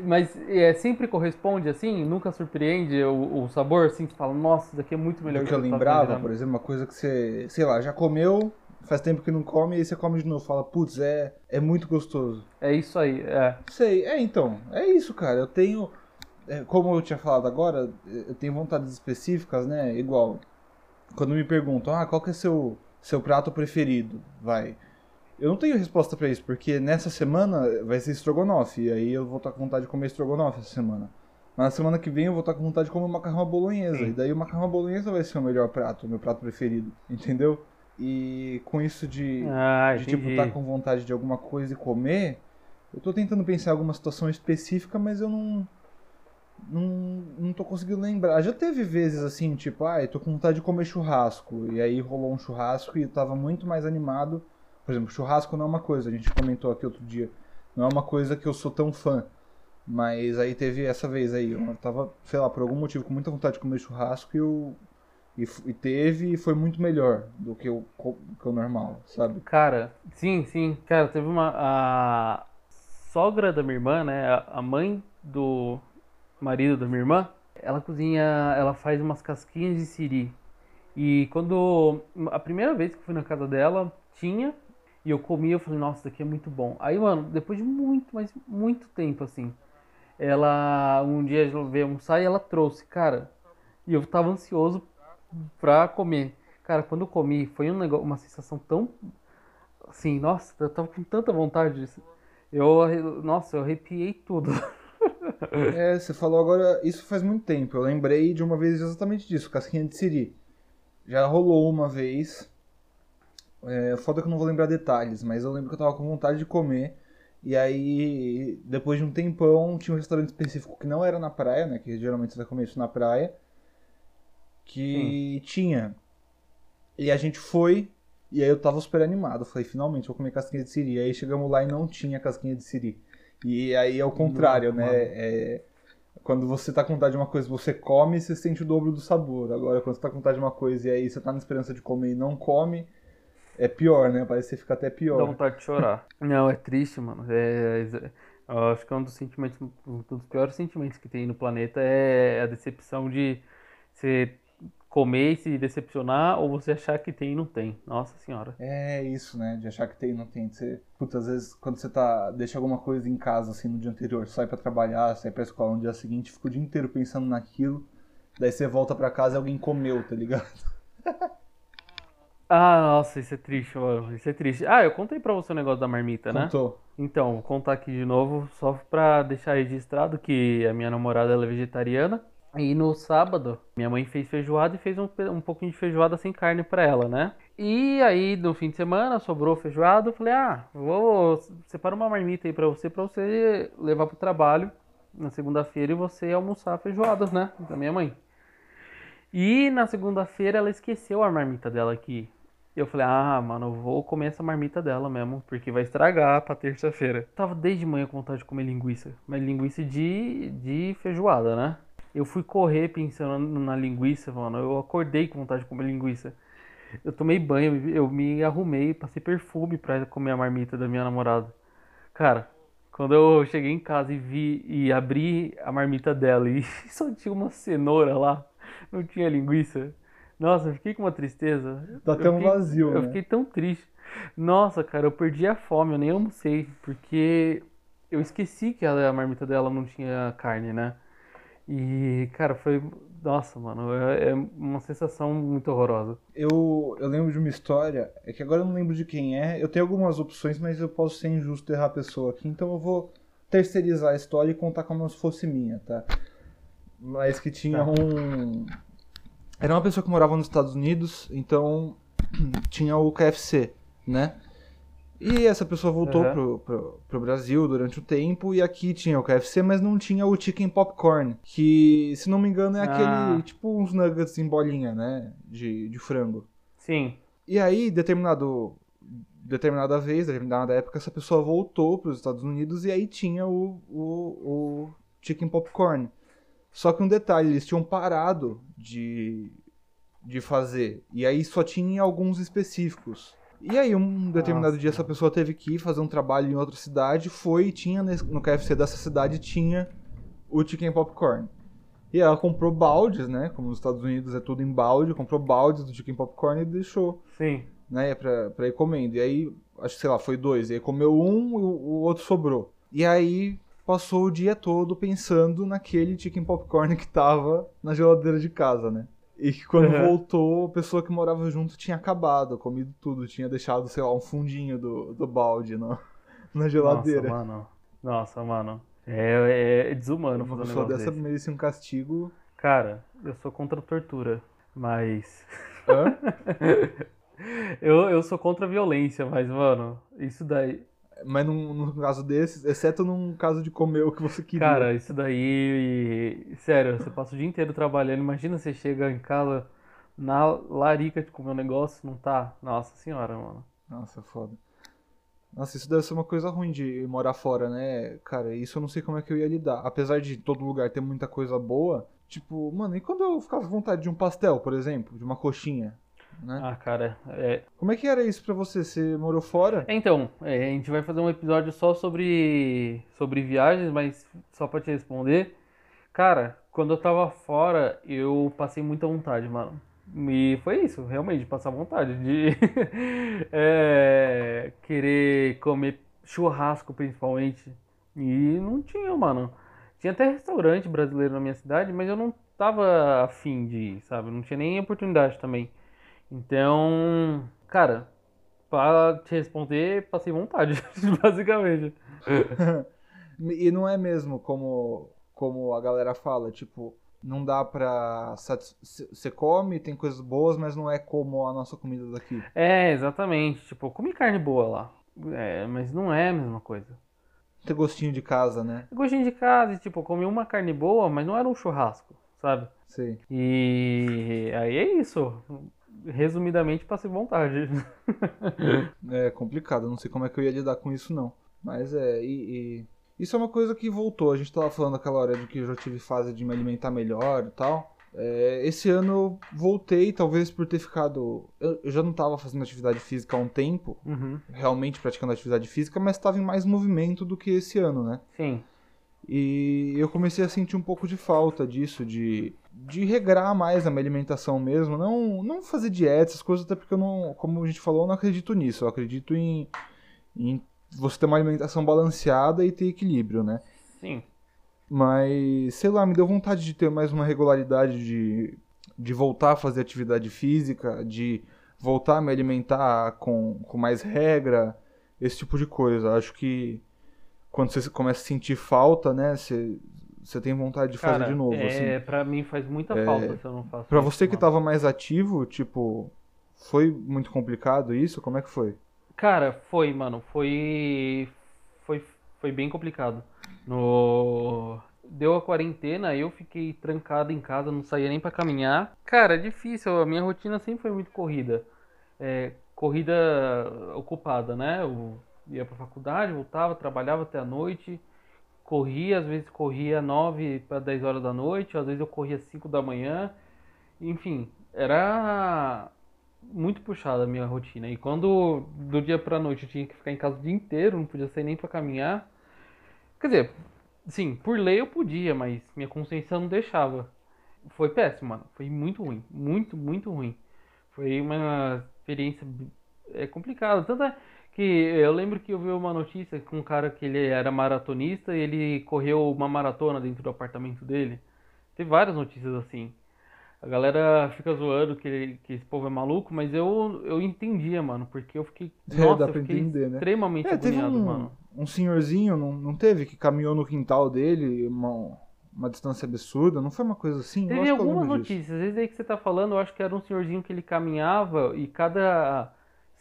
mas é, sempre corresponde assim? Nunca surpreende o, o sabor, assim, você fala, nossa, isso daqui é muito melhor do que, que eu lembrava, por exemplo, uma coisa que você, sei lá, já comeu, faz tempo que não come, e aí você come de novo, fala, putz, é, é muito gostoso. É isso aí, é. Sei, é então, é isso, cara, eu tenho, é, como eu tinha falado agora, eu tenho vontades específicas, né, igual quando me perguntam, ah, qual que é seu seu prato preferido? Vai. Eu não tenho resposta para isso, porque nessa semana vai ser estrogonofe, e aí eu vou estar com vontade de comer estrogonofe essa semana. Mas na semana que vem eu vou estar com vontade de comer macarrão à bolonhesa, e daí o macarrão à bolonhesa vai ser o melhor prato, o meu prato preferido, entendeu? E com isso de, ah, de tipo, estar com vontade de alguma coisa e comer, eu tô tentando pensar em alguma situação específica, mas eu não não, não tô conseguindo lembrar. Já teve vezes assim, tipo, ah, eu tô com vontade de comer churrasco. E aí rolou um churrasco e eu tava muito mais animado. Por exemplo, churrasco não é uma coisa, a gente comentou aqui outro dia. Não é uma coisa que eu sou tão fã. Mas aí teve essa vez aí, eu tava, sei lá, por algum motivo com muita vontade de comer churrasco e eu e, e, teve e foi muito melhor do que o, que o normal, sabe? Cara, sim, sim. Cara, teve uma. A sogra da minha irmã, né? A mãe do, marido da minha irmã, ela cozinha, ela faz umas casquinhas de siri. E quando a primeira vez que fui na casa dela, tinha e eu comi, eu falei, nossa, isso aqui é muito bom. Aí, mano, depois de muito, mas muito tempo assim, ela um dia veio almoçar e ela trouxe, cara. E eu tava ansioso pra comer. Cara, quando eu comi, foi um negócio, uma sensação tão assim, nossa, eu tava com tanta vontade. Eu, nossa, eu arrepiei tudo. É, você falou agora, isso faz muito tempo. Eu lembrei de uma vez exatamente disso, casquinha de siri. Já rolou uma vez. É, foda que eu não vou lembrar detalhes, mas eu lembro que eu tava com vontade de comer. E aí, depois de um tempão, tinha um restaurante específico que não era na praia, né? Que geralmente você vai comer isso na praia. Que Sim. tinha. E a gente foi, e aí eu tava super animado. Falei, finalmente vou comer casquinha de siri. Aí chegamos lá e não tinha casquinha de siri. E aí é o contrário, né? É, quando você tá com vontade de uma coisa, você come e você sente o dobro do sabor. Agora, quando você tá com vontade de uma coisa e aí você tá na esperança de comer e não come, é pior, né? Parece que fica até pior. Dá vontade de chorar. não, é triste, mano. É, é, eu acho que é um dos sentimentos, um dos piores sentimentos que tem no planeta é a decepção de você comer e se decepcionar ou você achar que tem e não tem. Nossa senhora. É isso, né? De achar que tem e não tem. Você, puta, às vezes quando você tá. deixa alguma coisa em casa assim no dia anterior, sai para trabalhar, sai pra escola no dia seguinte, fica o dia inteiro pensando naquilo. Daí você volta para casa e alguém comeu, tá ligado? ah, nossa, isso é triste, mano. Isso é triste. Ah, eu contei pra você o negócio da marmita, né? Contou. Então, vou contar aqui de novo, só pra deixar registrado que a minha namorada ela é vegetariana. E no sábado, minha mãe fez feijoada e fez um, um pouquinho de feijoada sem carne para ela, né? E aí, no fim de semana, sobrou feijoada. Eu falei, ah, vou separar uma marmita aí pra você, pra você levar pro trabalho na segunda-feira e você almoçar feijoada, né? Da minha mãe. E na segunda-feira ela esqueceu a marmita dela aqui. Eu falei, ah, mano, eu vou comer essa marmita dela mesmo, porque vai estragar pra terça-feira. Tava desde manhã com vontade de comer linguiça, mas linguiça de, de feijoada, né? Eu fui correr pensando na linguiça, mano. Eu acordei com vontade de comer linguiça. Eu tomei banho, eu me arrumei, passei perfume pra comer a marmita da minha namorada. Cara, quando eu cheguei em casa e vi e abri a marmita dela e só tinha uma cenoura lá, não tinha linguiça. Nossa, eu fiquei com uma tristeza. Tá até um vazio, Eu né? fiquei tão triste. Nossa, cara, eu perdi a fome, eu nem almocei, porque eu esqueci que a marmita dela não tinha carne, né? E, cara, foi. Nossa, mano, é, é uma sensação muito horrorosa. Eu, eu lembro de uma história, é que agora eu não lembro de quem é. Eu tenho algumas opções, mas eu posso ser injusto errar a pessoa aqui, então eu vou terceirizar a história e contar como se fosse minha, tá? Mas que tinha tá. um. Era uma pessoa que morava nos Estados Unidos, então tinha o KFC, né? E essa pessoa voltou Uhum. pro, pro, pro Brasil durante o tempo e aqui tinha o KFC, mas não tinha o Chicken Popcorn, que, se não me engano, é Ah. aquele, tipo uns nuggets em bolinha, né, de, de frango. Sim. E aí, determinado, determinada vez, determinada época, essa pessoa voltou para os Estados Unidos e aí tinha o, o, o Chicken Popcorn. Só que um detalhe, eles tinham parado de, de fazer. E aí só tinha alguns específicos. E aí, um determinado Nossa. dia, essa pessoa teve que ir fazer um trabalho em outra cidade, foi e tinha no KFC dessa cidade, tinha o Chicken Popcorn. E ela comprou baldes, né? Como nos Estados Unidos é tudo em balde, comprou baldes do Chicken Popcorn e deixou Sim. né, pra, pra ir comendo. E aí, acho que sei lá, foi dois. E aí comeu um e o, o outro sobrou. E aí passou o dia todo pensando naquele chicken popcorn que tava na geladeira de casa, né? E que quando Uhum. voltou, a pessoa que morava junto tinha acabado, comido tudo, tinha deixado, sei lá, um fundinho do, do balde na, na geladeira. Nossa, mano. Nossa, mano. É, é desumano Uma fazer um pessoa negócio dessa desse. merecia um castigo. Cara, eu sou contra a tortura, mas... Hã? eu, eu sou contra a violência, mas, mano, isso daí... Mas num, num caso desses, exceto num caso de comer o que você queria. Cara, isso daí... Sério, você passa o dia inteiro trabalhando, imagina você chega em casa na larica de comer um negócio, não tá? Nossa senhora, mano. Nossa, foda. Nossa, isso deve ser uma coisa ruim de morar fora, né? Cara, isso eu não sei como é que eu ia lidar. Apesar de todo lugar ter muita coisa boa, tipo, mano, e quando eu ficava com vontade de um pastel, por exemplo, de uma coxinha, né? Ah, cara, é... Como é que era isso pra você? Você morou fora? Então, é, a gente vai fazer um episódio só sobre, sobre viagens, mas só pra te responder. Cara, quando eu tava fora, eu passei muita vontade, mano. E foi isso, realmente, passar vontade de é, querer comer churrasco, principalmente. E não tinha, mano. Tinha até restaurante brasileiro na minha cidade, mas eu não tava afim de ir, sabe? Não tinha nem oportunidade também. Então, cara, Pra te responder, passei vontade, basicamente. E não é mesmo como, como a galera fala, tipo, não dá pra. Você come, tem coisas boas, mas não é como a nossa comida daqui. É, exatamente. Tipo, eu comi carne boa lá. É, mas não é a mesma coisa. Tem gostinho de casa, né? Eu gostinho de casa, e, tipo, eu comi uma carne boa, mas não era um churrasco, sabe? Sei. E aí é isso. Resumidamente, passei vontade. É complicado, não sei como é que eu ia lidar com isso, não. Mas é, e, e- Isso é uma coisa que voltou. A gente tava falando aquela hora de que eu já tive fase de me alimentar melhor e tal. É, esse ano eu voltei, talvez por ter ficado. Eu, eu já não tava fazendo atividade física há um tempo, Uhum. realmente praticando atividade física, mas tava em mais movimento do que esse ano, né? Sim. E eu comecei a sentir um pouco de falta disso, de, de regrar mais a minha alimentação mesmo. Não, não fazer dieta, essas coisas, até porque eu não, como a gente falou, eu não acredito nisso. Eu acredito em, em você ter uma alimentação balanceada e ter equilíbrio, né? Sim. Mas, sei lá, me deu vontade de ter mais uma regularidade de, de voltar a fazer atividade física, de voltar a me alimentar com, com mais regra, esse tipo de coisa. Acho que quando você começa a sentir falta, né, você, você tem vontade de fazer Cara, de novo. é, assim. pra mim faz muita falta se eu não faço Pra você que mano. tava mais ativo, tipo, foi muito complicado isso? Como é que foi? Cara, foi, mano, foi foi foi bem complicado. No deu a quarentena, eu fiquei trancado em casa, não saía nem pra caminhar. Cara, é difícil, a minha rotina sempre foi muito corrida. É, corrida ocupada, né? Eu ia pra faculdade, voltava, trabalhava até a noite, corria, às vezes corria 9 para 10 horas da noite, às vezes eu corria 5 da manhã. Enfim, era muito puxada a minha rotina. E quando do dia pra noite eu tinha que ficar em casa o dia inteiro, não podia sair nem pra caminhar. Quer dizer, sim, por lei eu podia, mas minha consciência não deixava. Foi péssimo, mano. Foi muito ruim. Muito, muito ruim. Foi uma experiência é, complicada. Tanto é que eu lembro que eu vi uma notícia com um cara que ele era maratonista e ele correu uma maratona dentro do apartamento dele. Tem várias notícias assim. A galera fica zoando que, que esse povo é maluco, mas eu, eu entendia, mano, porque eu fiquei. É, Nossa, dá eu pra fiquei entender, né? extremamente É, teve um, mano. um senhorzinho, não, não teve, que caminhou no quintal dele uma, uma distância absurda, não foi uma coisa assim? Teve algumas notícias, às vezes aí que você tá falando, eu acho que era um senhorzinho que ele caminhava e cada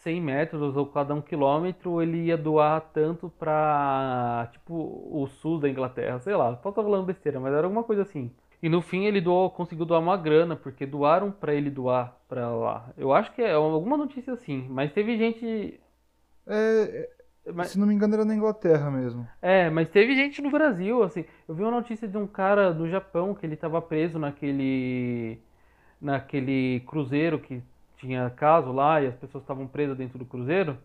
100 metros ou cada um quilômetro ele ia doar tanto pra, tipo, o sul da Inglaterra, sei lá, posso estar falando besteira, mas era alguma coisa assim. E no fim ele doou, conseguiu doar uma grana, porque doaram pra ele doar pra lá. Eu acho que é alguma notícia assim, mas teve gente... É, Mas- Se não me engano, era na Inglaterra mesmo. É, mas teve gente no Brasil, assim. Eu vi uma notícia de um cara do Japão que ele tava preso naquele. naquele cruzeiro que tinha caso lá e as pessoas estavam presas dentro do cruzeiro.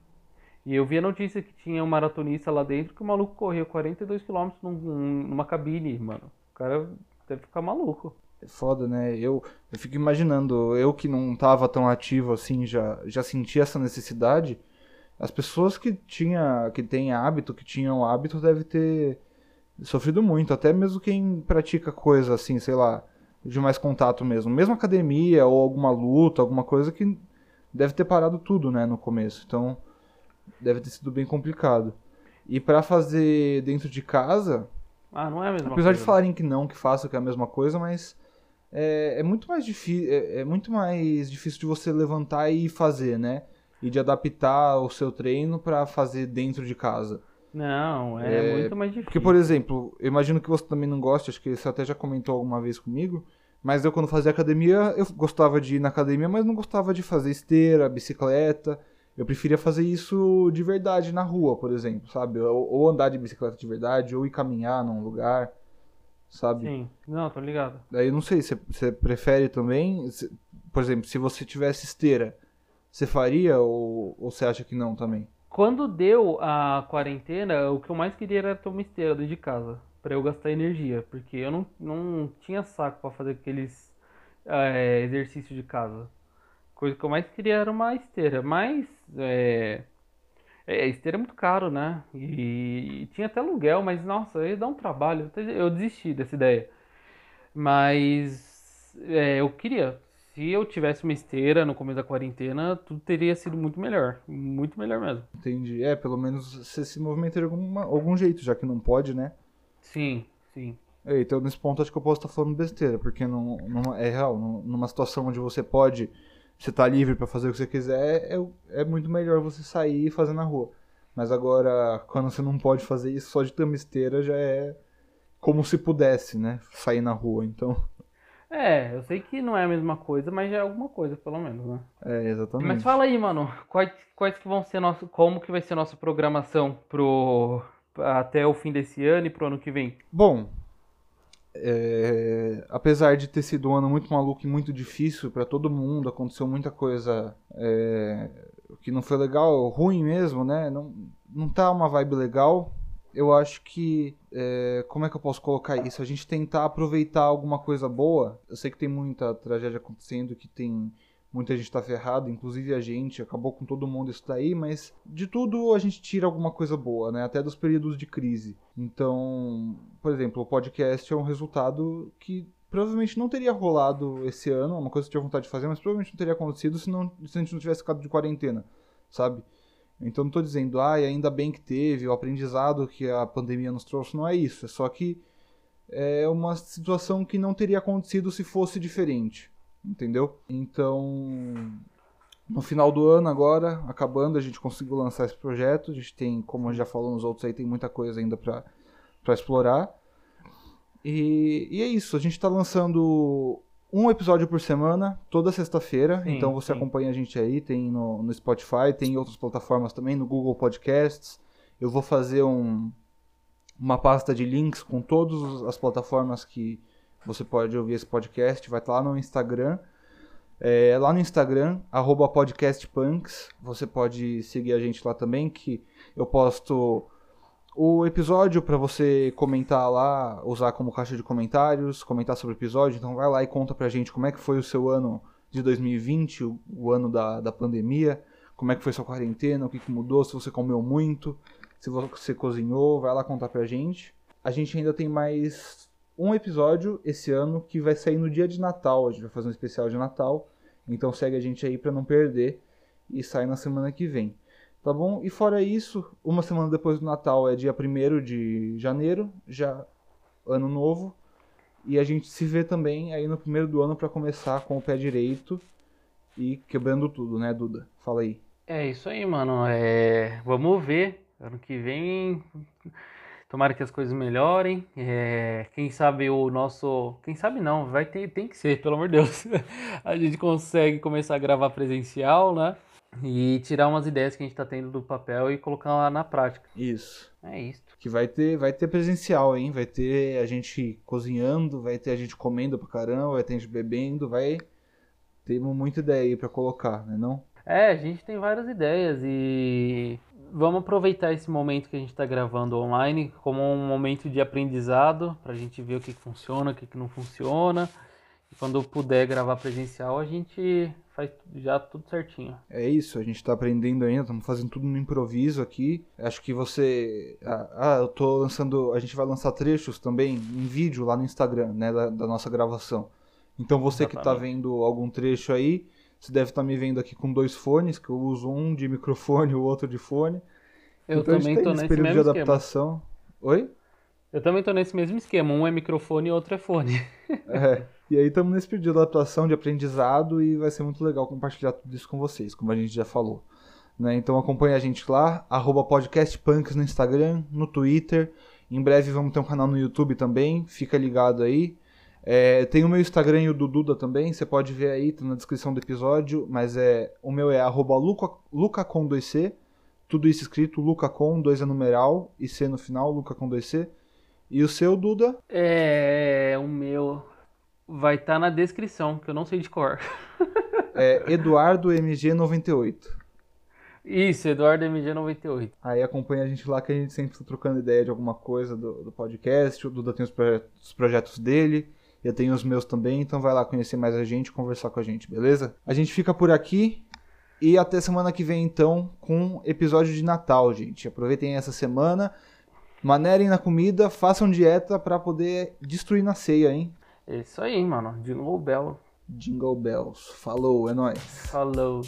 E eu vi a notícia que tinha um maratonista lá dentro que o maluco correu 42 km num, numa cabine, mano. O cara deve ficar maluco. É foda, né? Eu, eu fico imaginando, eu que não tava tão ativo assim, já, já senti essa necessidade. As pessoas que tinha, que têm hábito, que tinham hábito, deve ter sofrido muito. Até mesmo quem pratica coisa assim, sei lá, de mais contato mesmo. Mesmo academia ou alguma luta, alguma coisa que deve ter parado tudo, né, no começo. Então, deve ter sido bem complicado. E pra fazer dentro de casa, Ah, não é a mesma Apesar coisa. de falarem que não, que façam, que é a mesma coisa, mas é, é muito mais difícil, é, é muito mais difícil de você levantar e fazer, né? E de adaptar o seu treino pra fazer dentro de casa. Não, é, É, muito mais difícil. Porque, por exemplo, eu imagino que você também não gosta, acho que você até já comentou alguma vez comigo, mas eu quando fazia academia, eu gostava de ir na academia, mas não gostava de fazer esteira, bicicleta. Eu preferia fazer isso de verdade na rua, por exemplo, sabe? Ou, ou andar de bicicleta de verdade, ou ir caminhar num lugar, sabe? Sim, não, tô ligado. Daí eu não sei, você, você prefere também? Por exemplo, se você tivesse esteira, você faria ou, ou você acha que não também? Quando deu a quarentena, o que eu mais queria era ter uma esteira dentro de casa, pra eu gastar energia, porque eu não, não tinha saco pra fazer aqueles é, exercícios de casa. Coisa que eu mais queria era uma esteira, mas é, é, esteira é muito caro, né? E, e tinha até aluguel, mas nossa, ia dar um trabalho. Eu desisti dessa ideia. Mas é, eu queria. Se eu tivesse uma esteira no começo da quarentena, tudo teria sido muito melhor. Muito melhor mesmo. Entendi. É, pelo menos você se movimenta de alguma, algum jeito, já que não pode, né? Sim, sim. É, então nesse ponto acho que eu posso estar falando besteira, porque não, não é real. Num- Numa situação onde você pode, você tá livre pra fazer o que você quiser, é, é muito melhor você sair e fazer na rua. Mas agora, quando você não pode fazer isso, só de ter uma esteira já é como se pudesse, né? Sair na rua. Então, É, eu sei que não é a mesma coisa, mas já é alguma coisa, pelo menos, né? é exatamente. Mas fala aí, mano, quais, quais que vão ser nosso, como que vai ser nossa programação pro até o fim desse ano e pro ano que vem? Bom, é, apesar de ter sido um ano muito maluco e muito difícil pra todo mundo, aconteceu muita coisa é, que não foi legal, ruim mesmo, né? Não, não tá uma vibe legal. Eu acho que. é, como é que eu posso colocar isso? A gente tentar aproveitar alguma coisa boa. Eu sei que tem muita tragédia acontecendo, que tem. Muita gente tá ferrada, inclusive a gente, acabou com todo mundo isso daí, mas de tudo a gente tira alguma coisa boa, né? Até dos períodos de crise. Então, por exemplo, o podcast é um resultado que provavelmente não teria rolado esse ano, uma coisa que eu tinha vontade de fazer, mas provavelmente não teria acontecido se, não, se a gente não tivesse ficado de quarentena, sabe? Então não tô dizendo, ah, ainda bem que teve, o aprendizado que a pandemia nos trouxe, não é isso. É só que é uma situação que não teria acontecido se fosse diferente, entendeu? Então, no final do ano agora, acabando, a gente conseguiu lançar esse projeto. A gente tem, como já falou nos outros aí, tem muita coisa ainda pra explorar. E, e é isso, a gente tá lançando um episódio por semana, toda sexta-feira. Então você sim. acompanha a gente aí, tem no, no Spotify, tem em outras plataformas também, no Google Podcasts. Eu vou fazer um, uma pasta de links com todas as plataformas que você pode ouvir esse podcast. Vai estar lá no Instagram. É, lá no Instagram, arroba podcastpunks. Você pode seguir a gente lá também, que eu posto o episódio para você comentar lá, usar como caixa de comentários, comentar sobre o episódio. Então vai lá e conta pra gente como é que foi o seu ano de 2020, o, o ano da, da pandemia, como é que foi sua quarentena, o que, que mudou, se você comeu muito, se você cozinhou, vai lá contar pra gente. A gente ainda tem mais um episódio esse ano que vai sair no dia de Natal. A gente vai fazer um especial de Natal. Então segue a gente aí pra não perder e sai na semana que vem. Tá bom? E fora isso, uma semana depois do Natal é dia 1 de janeiro, já ano novo. E a gente se vê também aí no primeiro do ano pra começar com o pé direito e quebrando tudo, né, Duda? Fala aí. É isso aí, mano. É... Vamos ver. Ano que vem. Tomara que as coisas melhorem. É... Quem sabe o nosso. Quem sabe não, vai ter, tem que ser, pelo amor de Deus. a gente consegue começar a gravar presencial, né? E tirar umas ideias que a gente tá tendo do papel e colocar lá na prática. Isso. É isso. Que vai ter, vai ter presencial, hein? Vai ter a gente cozinhando, vai ter a gente comendo pra caramba, vai ter a gente bebendo, vai. Temos muita ideia aí pra colocar, né não? É, a gente tem várias ideias e vamos aproveitar esse momento que a gente está gravando online como um momento de aprendizado para a gente ver o que, que funciona, o que, que não funciona. Quando puder gravar presencial, a gente faz já tudo certinho. É isso, a gente está aprendendo ainda, estamos fazendo tudo no improviso aqui. Acho que você. Ah, ah, eu tô lançando. A gente vai lançar trechos também em vídeo lá no Instagram, né? Da, da nossa gravação. Então você que está vendo algum trecho aí você deve estar me vendo aqui com dois fones, que eu uso um de microfone e o outro de fone. Eu então, também tá nesse período mesmo de adaptação. Esquema. Oi? Eu também estou nesse mesmo esquema. Um é microfone e outro é fone. é. E aí estamos nesse período de adaptação, de aprendizado e vai ser muito legal compartilhar tudo isso com vocês, como a gente já falou. Né? Então acompanhe a gente lá, podcastpunks no Instagram, no Twitter. Em breve vamos ter um canal no YouTube também, fica ligado aí. É, tem o meu Instagram e o do Duda também, você pode ver aí, tá na descrição do episódio, mas é o meu é arroba luca, luca com 2C, tudo isso escrito, Luca com, 2 é numeral e C no final, Luca com 2C. E o seu, Duda? É, o meu vai estar tá na descrição, que eu não sei de cor. é Eduardo MG98. Isso, Eduardo MG98. Aí acompanha a gente lá que a gente sempre está trocando ideia de alguma coisa do, do podcast. O Duda tem os, projetos, os projetos dele. Eu tenho os meus também, então vai lá conhecer mais a gente, conversar com a gente, beleza? A gente fica por aqui e até semana que vem então com episódio de Natal, gente. Aproveitem essa semana, manerem na comida, façam dieta para poder destruir na ceia, hein? É isso aí, mano. Jingle Bell. Jingle Bells. Falou, é nóis. Falou.